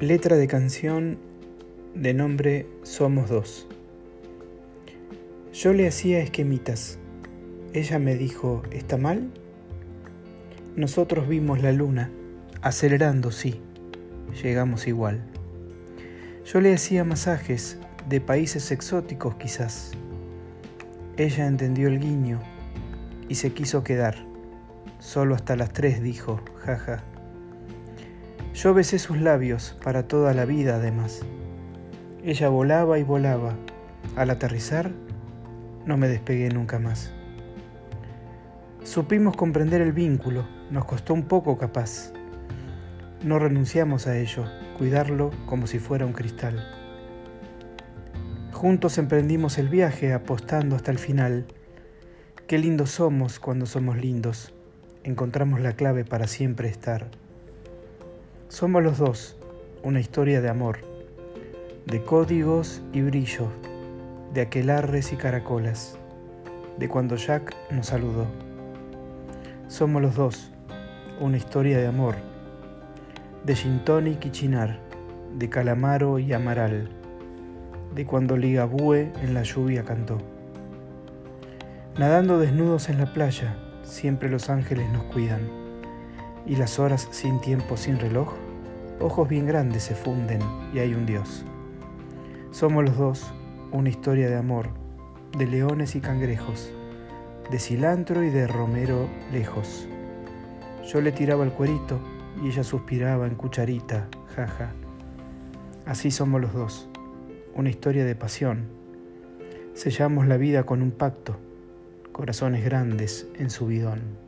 Letra de canción de nombre Somos dos. Yo le hacía esquemitas. Ella me dijo, ¿está mal? Nosotros vimos la luna, acelerando, sí, llegamos igual. Yo le hacía masajes de países exóticos quizás. Ella entendió el guiño y se quiso quedar. Solo hasta las tres dijo, jaja. Yo besé sus labios para toda la vida además. Ella volaba y volaba. Al aterrizar, no me despegué nunca más. Supimos comprender el vínculo, nos costó un poco capaz. No renunciamos a ello, cuidarlo como si fuera un cristal. Juntos emprendimos el viaje apostando hasta el final. Qué lindos somos cuando somos lindos. Encontramos la clave para siempre estar. Somos los dos, una historia de amor, de códigos y brillos, de aquelarres y caracolas, de cuando Jack nos saludó. Somos los dos, una historia de amor, de Gintonic y Chinar, de Calamaro y Amaral, de cuando Ligabue en la lluvia cantó. Nadando desnudos en la playa, siempre los ángeles nos cuidan, y las horas sin tiempo, sin reloj, ojos bien grandes se funden y hay un Dios. Somos los dos una historia de amor, de leones y cangrejos, de cilantro y de romero lejos. Yo le tiraba el cuerito y ella suspiraba en cucharita, jaja. Así somos los dos, una historia de pasión. Sellamos la vida con un pacto, corazones grandes en su bidón.